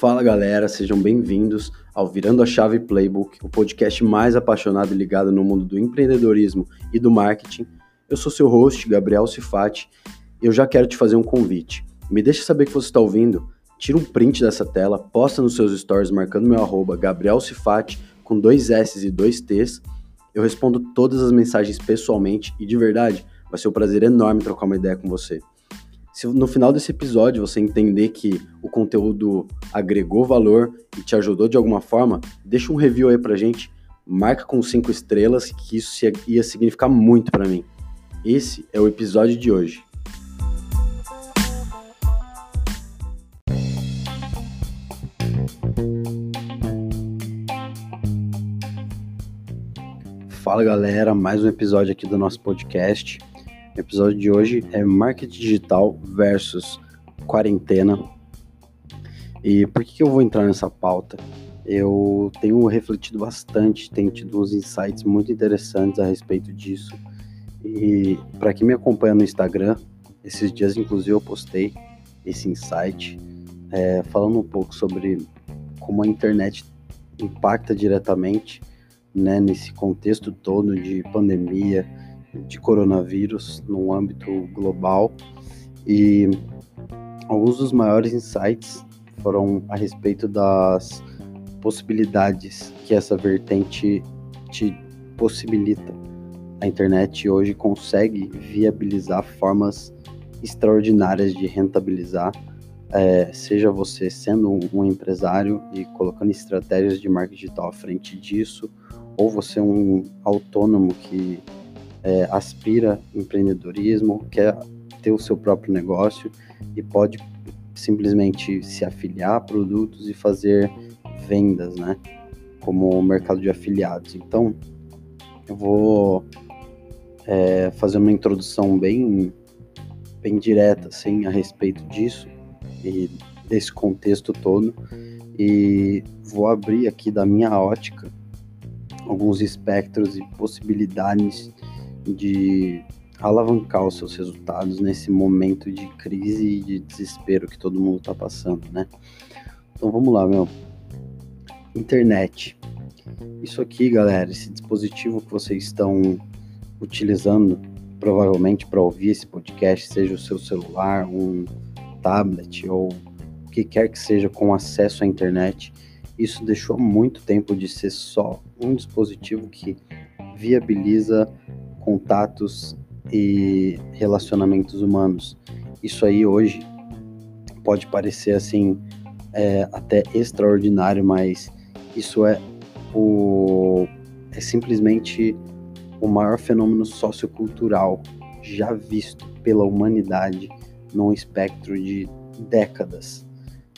Fala galera, sejam bem-vindos ao Virando a Chave Playbook, o podcast mais apaixonado e ligado no mundo do empreendedorismo e do marketing. Eu sou seu host, Gabriel Cifati, e eu já quero te fazer um convite. Me deixa saber que você está ouvindo, tira um print dessa tela, posta nos seus stories marcando meu arroba Gabriel Cifati com dois S e dois T's. Eu respondo todas as mensagens pessoalmente e de verdade, vai ser um prazer enorme trocar uma ideia com você. Se no final desse episódio você entender que o conteúdo agregou valor e te ajudou de alguma forma, deixa um review aí pra gente, marca com cinco estrelas, que isso ia significar muito para mim. Esse é o episódio de hoje. Fala galera, mais um episódio aqui do nosso podcast. O episódio de hoje é marketing digital versus quarentena. E por que, eu vou entrar nessa pauta? Eu tenho refletido bastante, tenho tido uns insights muito interessantes a respeito disso. E para quem me acompanha no Instagram, esses dias inclusive eu postei esse insight é, falando um pouco sobre como a internet impacta diretamente né, nesse contexto todo de pandemia, de coronavírus no âmbito global e alguns dos maiores insights foram a respeito das possibilidades que essa vertente te possibilita. A internet hoje consegue viabilizar formas extraordinárias de rentabilizar, é, seja você sendo um, empresário e colocando estratégias de marketing digital à frente disso, ou você um autônomo que é, aspira empreendedorismo, quer ter o seu próprio negócio e pode simplesmente se afiliar a produtos e fazer vendas, né? Como o mercado de afiliados. Então, eu vou é, fazer uma introdução bem, bem direta, assim, a respeito disso e desse contexto todo. E vou abrir aqui da minha ótica alguns espectros e possibilidades de alavancar os seus resultados nesse momento de crise e de desespero que todo mundo está passando, né? Então vamos lá, meu. Internet. Isso aqui, galera, esse dispositivo que vocês estão utilizando provavelmente para ouvir esse podcast, seja o seu celular, um tablet ou o que quer que seja com acesso à internet, isso deixou muito tempo de ser só um dispositivo que viabiliza contatos e relacionamentos humanos. Isso aí hoje pode parecer assim é, até extraordinário, mas isso é o é simplesmente o maior fenômeno sociocultural já visto pela humanidade num espectro de décadas.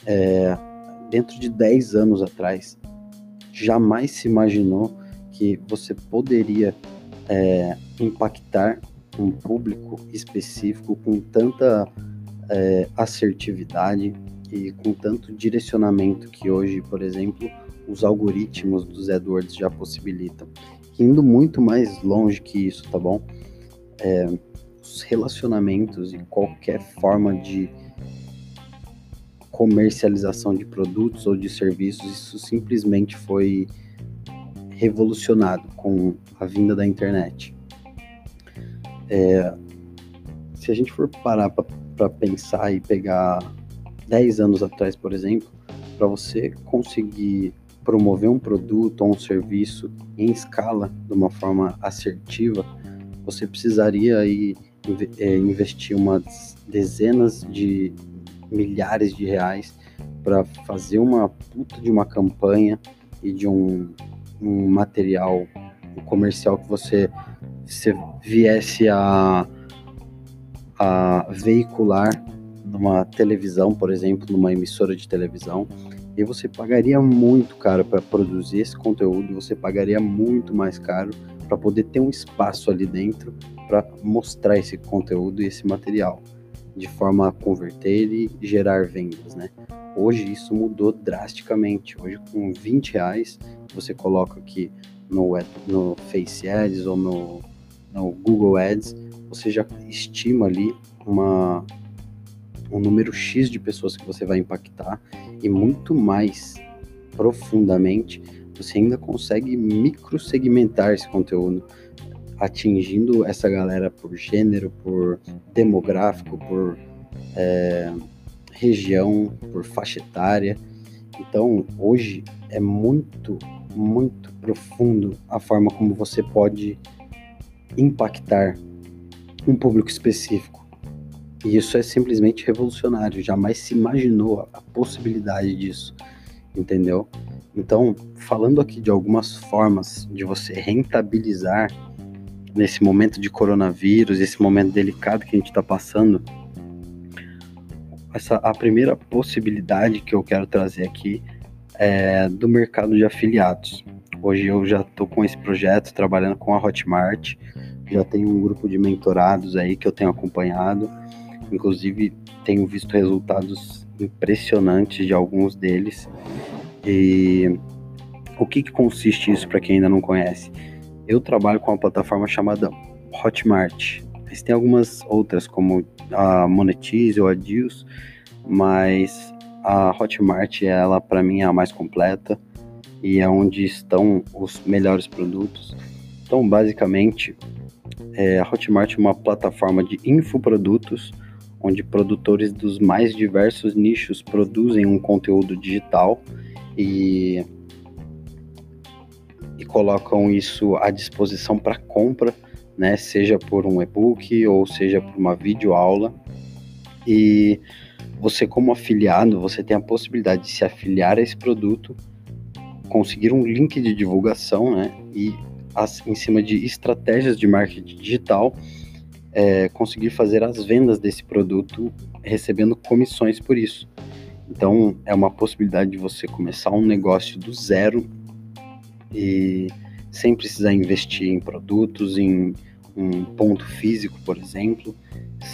É, dentro de 10 anos atrás, jamais se imaginou que você poderia é, impactar um público específico com tanta é, assertividade e com tanto direcionamento que hoje, por exemplo, os algoritmos dos AdWords já possibilitam. Indo muito mais longe que isso, tá bom? É, os relacionamentos e qualquer forma de comercialização de produtos ou de serviços, isso simplesmente foi revolucionado com a vinda da internet. É, se a gente for parar para pensar e pegar 10 anos atrás, por exemplo, para você conseguir promover um produto ou um serviço em escala de uma forma assertiva, você precisaria aí é, investir umas dezenas de milhares de reais para fazer uma puta de uma campanha e de um um material comercial que você, você viesse a, a veicular numa televisão, por exemplo, numa emissora de televisão, e você pagaria muito caro para produzir esse conteúdo, você pagaria muito mais caro para poder ter um espaço ali dentro para mostrar esse conteúdo e esse material, de forma a converter e gerar vendas, né? Hoje isso mudou drasticamente. Hoje com 20 reais você coloca aqui no, no Face Ads ou no, no Google Ads, você já estima ali uma, um número X de pessoas que você vai impactar e muito mais profundamente, você ainda consegue microsegmentar esse conteúdo, atingindo essa galera por gênero, por demográfico, por é, região, por faixa etária. Então, hoje é muito, muito profundo a forma como você pode impactar um público específico. E isso é simplesmente revolucionário, jamais se imaginou a possibilidade disso, entendeu? Então, falando aqui de algumas formas de você rentabilizar nesse momento de coronavírus, esse momento delicado que a gente está passando, essa a primeira possibilidade que eu quero trazer aqui é do mercado de afiliados. Hoje eu já estou com esse projeto trabalhando com a Hotmart, já tenho um grupo de mentorados aí que eu tenho acompanhado, inclusive tenho visto resultados impressionantes de alguns deles. E o que, que consiste isso para quem ainda não conhece? Eu trabalho com uma plataforma chamada Hotmart. Mas tem algumas outras, como a Monetize ou a Deals, mas a Hotmart, ela para mim é a mais completa e é onde estão os melhores produtos. Então, basicamente, é, a Hotmart é uma plataforma de infoprodutos onde produtores dos mais diversos nichos produzem um conteúdo digital e, colocam isso à disposição para compra, né, seja por um e-book ou seja por uma videoaula. E você como afiliado, você tem a possibilidade de se afiliar a esse produto, conseguir um link de divulgação, né, e em cima de estratégias de marketing digital, é, conseguir fazer as vendas desse produto recebendo comissões por isso. Então, é uma possibilidade de você começar um negócio do zero e sem precisar investir em produtos, em um ponto físico, por exemplo,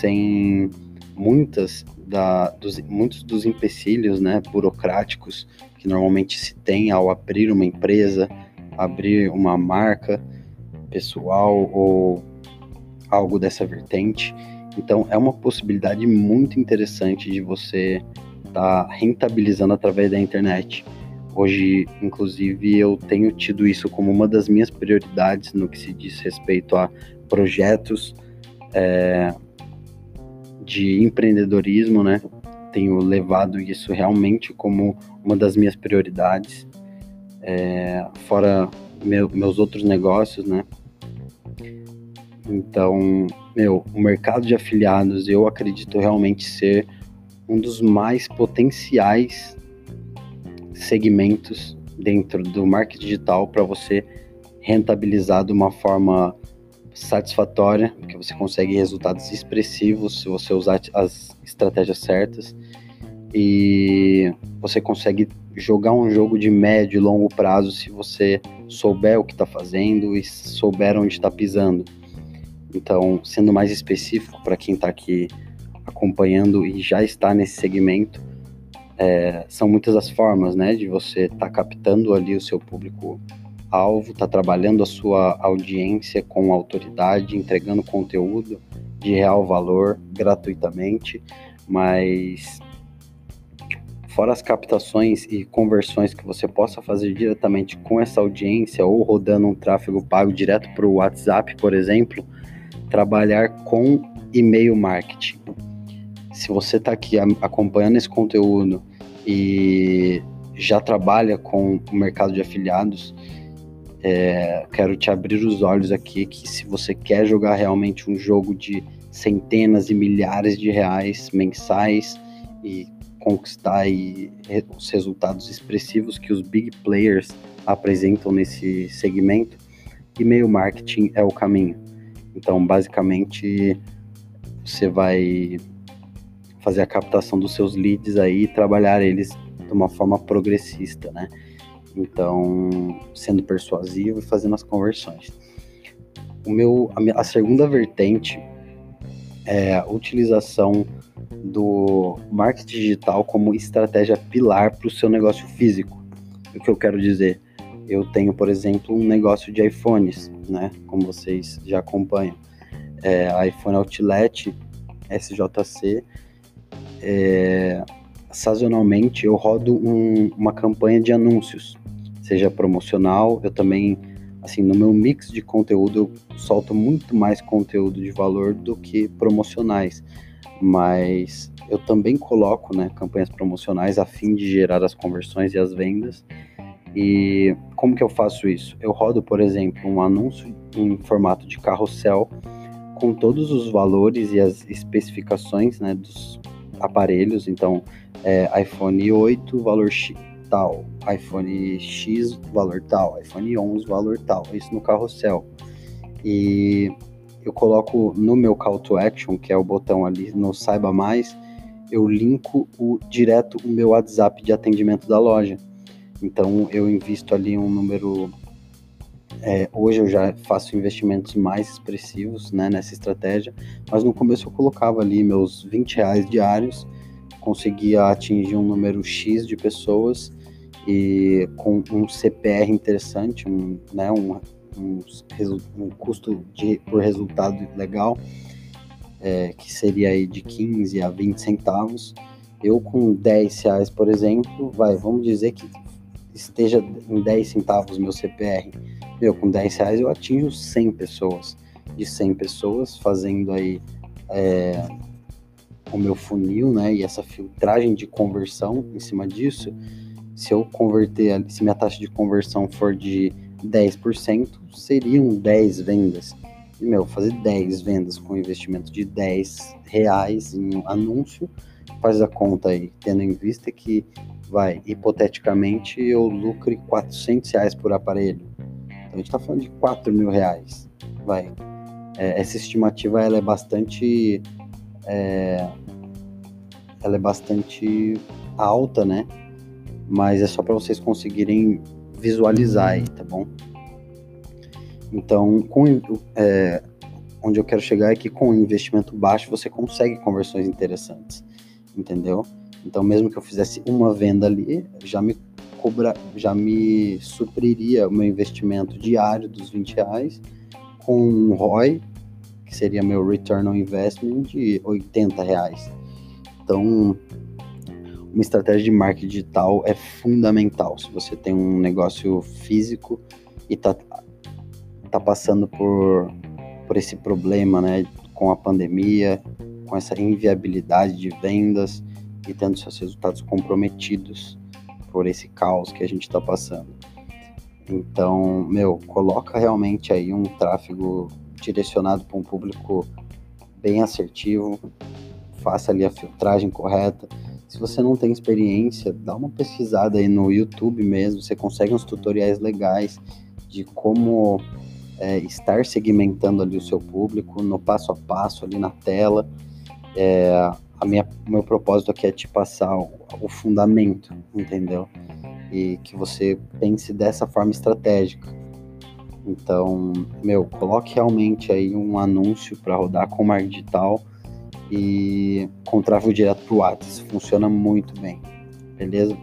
sem muitas da, dos, muitos dos empecilhos né, burocráticos que normalmente se tem ao abrir uma empresa, abrir uma marca pessoal ou algo dessa vertente. Então, é uma possibilidade muito interessante de você está rentabilizando através da internet. Hoje, inclusive, eu tenho tido isso como uma das minhas prioridades no que se diz respeito a projetos é, de empreendedorismo, né? Tenho levado isso realmente como uma das minhas prioridades, é, fora meu, meus outros negócios, né? Então, meu, o mercado de afiliados eu acredito realmente ser um dos mais potenciais segmentos dentro do marketing digital para você rentabilizar de uma forma satisfatória, porque você consegue resultados expressivos se você usar as estratégias certas e você consegue jogar um jogo de médio e longo prazo se você souber o que está fazendo e souber onde está pisando. Então, sendo mais específico para quem está aqui acompanhando e já está nesse segmento, é, são muitas as formas, né, de você estar tá captando ali o seu público alvo, tá trabalhando a sua audiência com autoridade, entregando conteúdo de real valor gratuitamente, mas fora as captações e conversões que você possa fazer diretamente com essa audiência ou rodando um tráfego pago direto para o WhatsApp, por exemplo, trabalhar com e-mail marketing se você está aqui acompanhando esse conteúdo e já trabalha com o mercado de afiliados, é, quero te abrir os olhos aqui que se você quer jogar realmente um jogo de centenas e milhares de reais mensais e conquistar aí os resultados expressivos que os big players apresentam nesse segmento, e-mail marketing é o caminho. Então, basicamente, você vai fazer a captação dos seus leads aí e trabalhar eles de uma forma progressista, né? Então, sendo persuasivo e fazendo as conversões. O meu, a, minha, a segunda vertente é a utilização do marketing digital como estratégia pilar para o seu negócio físico. O que eu quero dizer? Eu tenho, por exemplo, um negócio de iPhones, né? Como vocês já acompanham. É, iPhone Outlet SJC é, sazonalmente eu rodo um, uma campanha de anúncios, seja promocional, eu também, assim, no meu mix de conteúdo eu solto muito mais conteúdo de valor do que promocionais, mas eu também coloco, né, campanhas promocionais a fim de gerar as conversões e as vendas. E como que eu faço isso? Eu rodo, por exemplo, um anúncio em formato de carrossel com todos os valores e as especificações né, dos aparelhos. Então, é, iPhone 8, valor tal, iPhone X, valor tal, iPhone 11, valor tal. Isso no carrossel. E eu coloco no meu call to action, que é o botão ali no Saiba Mais, eu linko o, direto o meu WhatsApp de atendimento da loja. Então eu invisto ali um número é, hoje eu já faço investimentos mais expressivos né, nessa estratégia, mas no começo eu colocava ali meus 20 reais diários, conseguia atingir um número X de pessoas e com um CPR interessante, um, né, um, um, um custo de, por resultado legal, é, que seria aí de 15 a 20 centavos. Eu com 10 reais, por exemplo, vai, vamos dizer que esteja em 10 centavos meu CPR meu, com 10 reais eu atingo 100 pessoas. De 100 pessoas fazendo aí é, o meu funil, né? E essa filtragem de conversão em cima disso. Se eu converter, se minha taxa de conversão for de 10%, seriam 10 vendas. E, meu, fazer 10 vendas com investimento de 10 reais em um anúncio, faz a conta aí, tendo em vista que, vai, hipoteticamente, eu lucre 400 reais por aparelho então a gente está falando de 4 mil reais. Vai. É, essa estimativa ela é bastante. É, ela é bastante alta, né? Mas é só para vocês conseguirem visualizar aí, tá bom? Então, com, é, onde eu quero chegar é que com investimento baixo você consegue conversões interessantes, entendeu? Então, mesmo que eu fizesse uma venda ali, já me cobra, já me supriria o meu investimento diário dos 20 reais com um ROI, que seria meu Return on Investment, de 80 reais. Então, uma estratégia de marketing digital é fundamental. Se você tem um negócio físico e está tá passando por, por esse problema, né, com a pandemia, com essa inviabilidade de vendas e tendo seus resultados comprometidos por esse caos que a gente está passando. Então, meu, coloca realmente aí um tráfego direcionado para um público bem assertivo, faça ali a filtragem correta. Se você não tem experiência, dá uma pesquisada aí no YouTube mesmo, você consegue uns tutoriais legais de como é, estar segmentando ali o seu público no passo a passo ali na tela. É, a minha, meu propósito aqui é te passar o, o fundamento, entendeu? E que você pense dessa forma estratégica. Então, meu, coloque realmente aí um anúncio para rodar com marketing digital e com tráfego direto para o WhatsApp. Funciona muito bem, beleza?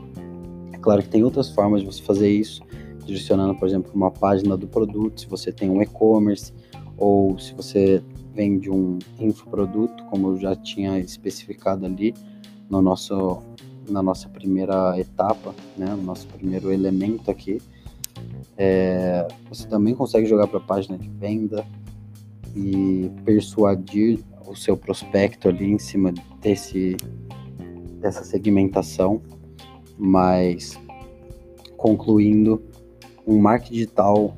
É claro que tem outras formas de você fazer isso, direcionando, por exemplo, uma página do produto, se você tem um e-commerce, ou se você vende um infoproduto, como eu já tinha especificado ali no nosso, na nossa primeira etapa, né, no nosso primeiro elemento aqui. É, você também consegue jogar para a página de venda e persuadir o seu prospecto ali em cima desse, dessa segmentação, mas concluindo, um marketing digital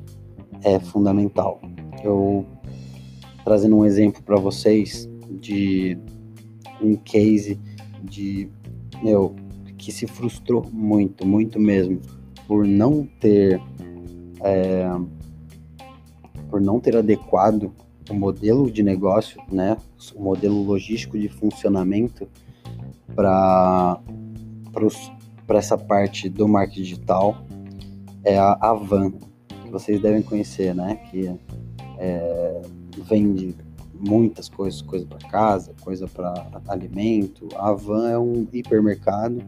é fundamental. Eu trazendo um exemplo para vocês de um case de meu que se frustrou muito, muito mesmo por não ter é, por não ter adequado o modelo de negócio, né, o modelo logístico de funcionamento para para essa parte do marketing digital é a Avan, que vocês devem conhecer, né, que é, vende muitas coisas, coisa para casa, coisa para alimento. A Van é um hipermercado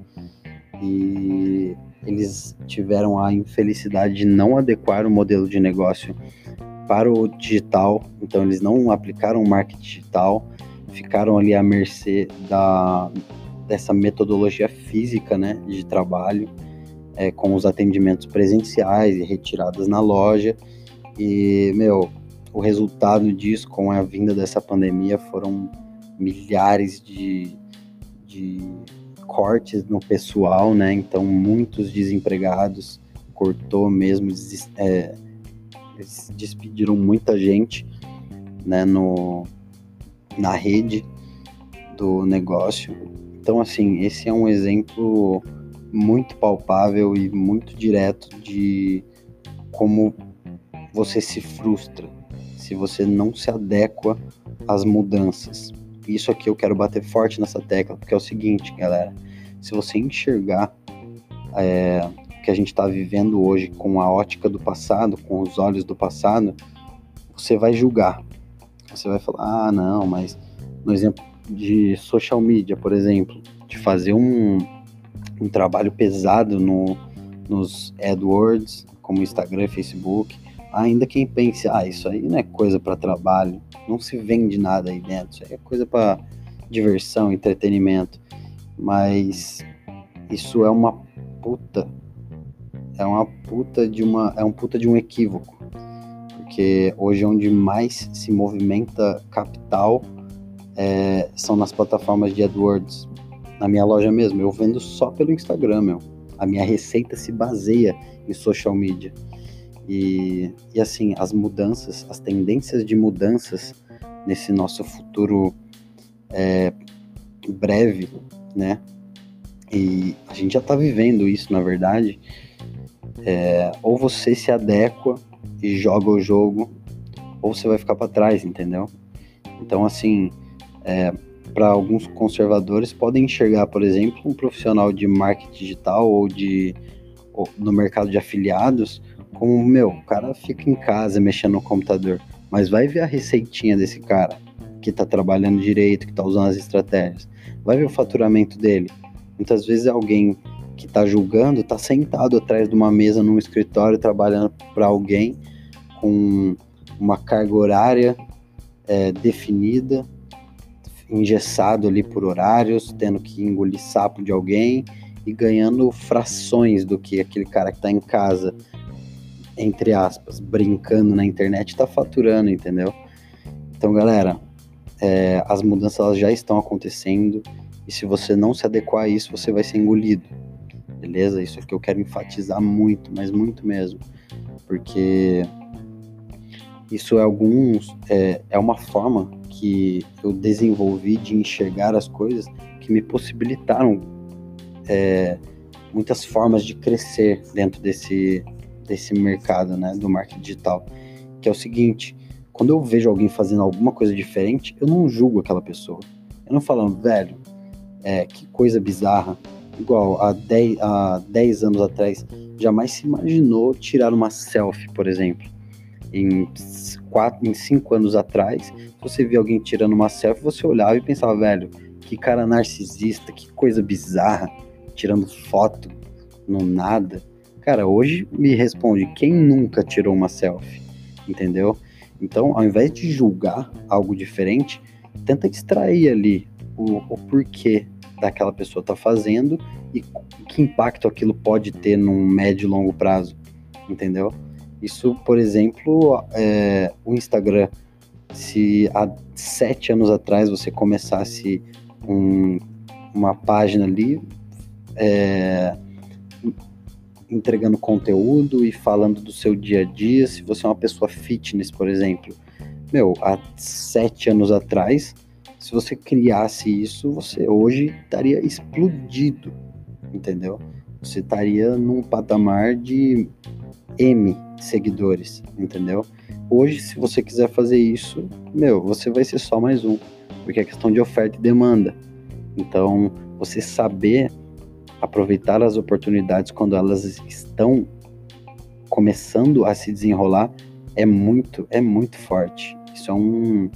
e eles tiveram a infelicidade de não adequar o modelo de negócio para o digital, então eles não aplicaram o marketing digital, ficaram ali à mercê da, dessa metodologia física, né, de trabalho, é, com os atendimentos presenciais e retiradas na loja. E, meu, o resultado disso, com a vinda dessa pandemia, foram milhares de, de cortes no pessoal, né? Então, muitos desempregados, cortou mesmo, é, eles despediram muita gente, né, no, na rede do negócio. Então, assim, esse é um exemplo muito palpável e muito direto de como você se frustra se você não se adequa às mudanças. Isso aqui eu quero bater forte nessa tecla, porque é o seguinte, galera: se você enxergar é, o que a gente está vivendo hoje com a ótica do passado, com os olhos do passado, você vai julgar. Você vai falar: ah, não, mas no exemplo de social media, por exemplo, de fazer um, um trabalho pesado no, nos AdWords, como Instagram e Facebook, ainda quem pense, ah, isso aí não é coisa para trabalho, não se vende nada aí dentro, isso aí é coisa para diversão, entretenimento. Mas isso é uma puta, é uma puta de uma, é um puta de um equívoco, porque hoje é onde mais se movimenta capital é, são nas plataformas de AdWords. Na minha loja mesmo, eu vendo só pelo Instagram, meu. A minha receita se baseia em social media. E, e assim, as mudanças, as tendências de mudanças nesse nosso futuro é, breve, né? E a gente já está vivendo isso, na verdade. É, ou você se adequa e joga o jogo, ou você vai ficar para trás, entendeu? Então, assim, é, para alguns conservadores podem enxergar, por exemplo, um profissional de marketing digital ou de ou no mercado de afiliados como, meu, o cara fica em casa mexendo no computador, mas vai ver a receitinha desse cara que tá trabalhando direito, que tá usando as estratégias. Vai ver o faturamento dele. Muitas vezes alguém que tá julgando tá sentado atrás de uma mesa num escritório trabalhando para alguém com uma carga horária é, definida, engessado ali por horários, tendo que engolir sapo de alguém e ganhando frações do que aquele cara que está em casa entre aspas, brincando na internet, tá faturando, entendeu? Então, galera, é, as mudanças já estão acontecendo e se você não se adequar a isso, você vai ser engolido, beleza? Isso é que eu quero enfatizar muito, mas muito mesmo, porque isso é alguns é, é uma forma que eu desenvolvi de enxergar as coisas que me possibilitaram é, muitas formas de crescer dentro desse desse mercado, né, do marketing digital, que é o seguinte, quando eu vejo alguém fazendo alguma coisa diferente, eu não julgo aquela pessoa. Eu não falo, velho, é, que coisa bizarra. Igual, há 10, há 10 anos atrás, jamais se imaginou tirar uma selfie, por exemplo. Em 4, em 5 anos atrás, você via alguém tirando uma selfie, você olhava e pensava, velho, que cara narcisista, que coisa bizarra, tirando foto no nada. Cara, hoje me responde quem nunca tirou uma selfie, entendeu? Então, ao invés de julgar algo diferente, tenta extrair ali o, o porquê daquela pessoa tá fazendo e que impacto aquilo pode ter num médio e longo prazo, entendeu? Isso, por exemplo, é, o Instagram, se há sete anos atrás você começasse um, uma página ali, é, entregando conteúdo e falando do seu dia a dia. Se você é uma pessoa fitness, por exemplo, meu, há sete anos atrás, se você criasse isso, você hoje estaria explodido, entendeu? Você estaria num patamar de M seguidores, entendeu? Hoje, se você quiser fazer isso, meu, você vai ser só mais um, porque é questão de oferta e demanda. Então, você saber aproveitar as oportunidades quando elas estão começando a se desenrolar é muito, é muito forte. Isso é um,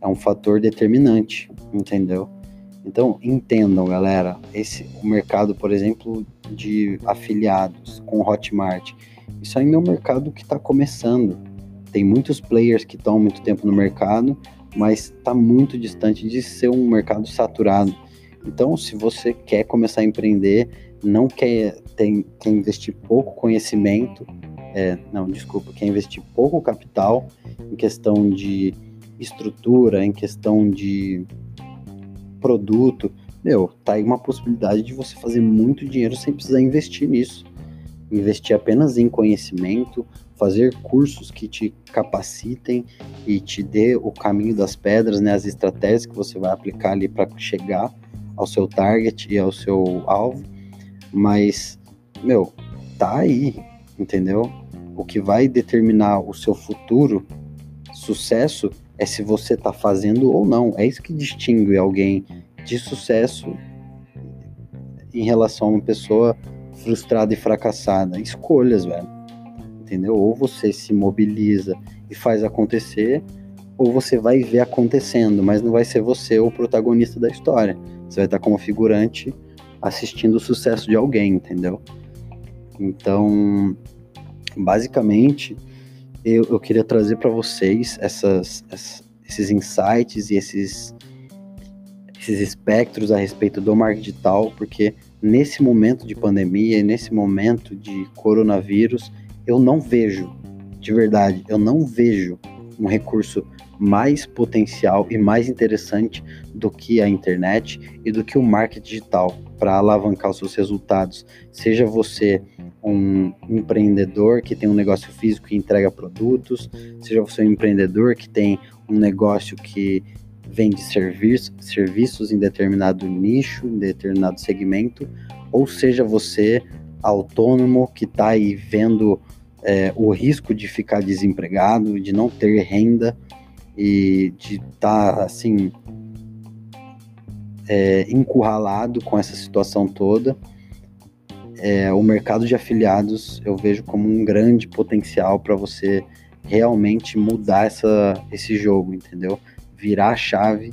é um fator determinante, entendeu? Então, entendam, galera, esse o mercado, por exemplo, de afiliados com Hotmart, isso ainda é um mercado que está começando. Tem muitos players que estão há muito tempo no mercado, mas está muito distante de ser um mercado saturado. Então, se você quer começar a empreender, não quer, tem, quer investir pouco conhecimento, é, não, desculpa, quer investir pouco capital em questão de estrutura, em questão de produto, meu, tá aí uma possibilidade de você fazer muito dinheiro sem precisar investir nisso. Investir apenas em conhecimento, fazer cursos que te capacitem e te dê o caminho das pedras, né, as estratégias que você vai aplicar ali para chegar ao seu target e ao seu alvo. Mas, meu, tá aí, entendeu? O que vai determinar o seu futuro sucesso é se você está fazendo ou não. É isso que distingue alguém de sucesso em relação a uma pessoa frustrada e fracassada. Escolhas, velho. Entendeu? Ou você se mobiliza e faz acontecer, ou você vai ver acontecendo, mas não vai ser você o protagonista da história. Você vai estar como figurante assistindo o sucesso de alguém, entendeu? Então, basicamente, eu, eu queria trazer para vocês essas, essas, esses insights e esses, esses espectros a respeito do marketing digital, porque nesse momento de pandemia nesse momento de coronavírus, eu não vejo, de verdade, eu não vejo um recurso mais potencial e mais interessante do que a internet e do que o marketing digital para alavancar os seus resultados. Seja você um empreendedor que tem um negócio físico que entrega produtos, seja você um empreendedor que tem um negócio que vende serviço, serviços em determinado nicho, em determinado segmento, ou seja você autônomo que está aí vendo é, o risco de ficar desempregado, de não ter renda e de estar tá, assim é, encurralado com essa situação toda é, o mercado de afiliados eu vejo como um grande potencial para você realmente mudar essa, esse jogo, entendeu? Virar a chave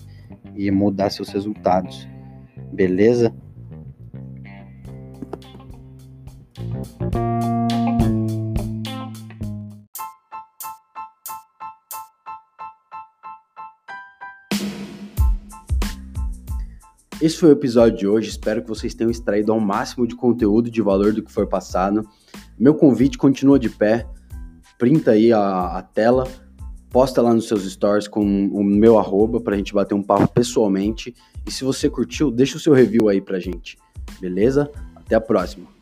e mudar seus resultados. Beleza? Esse foi o episódio de hoje. Espero que vocês tenham extraído ao máximo de conteúdo de valor do que foi passado. Meu convite continua de pé. Printa aí a, a tela, posta lá nos seus stories com o meu arroba pra gente bater um papo pessoalmente. E se você curtiu, deixa o seu review aí pra gente. Beleza? Até a próxima.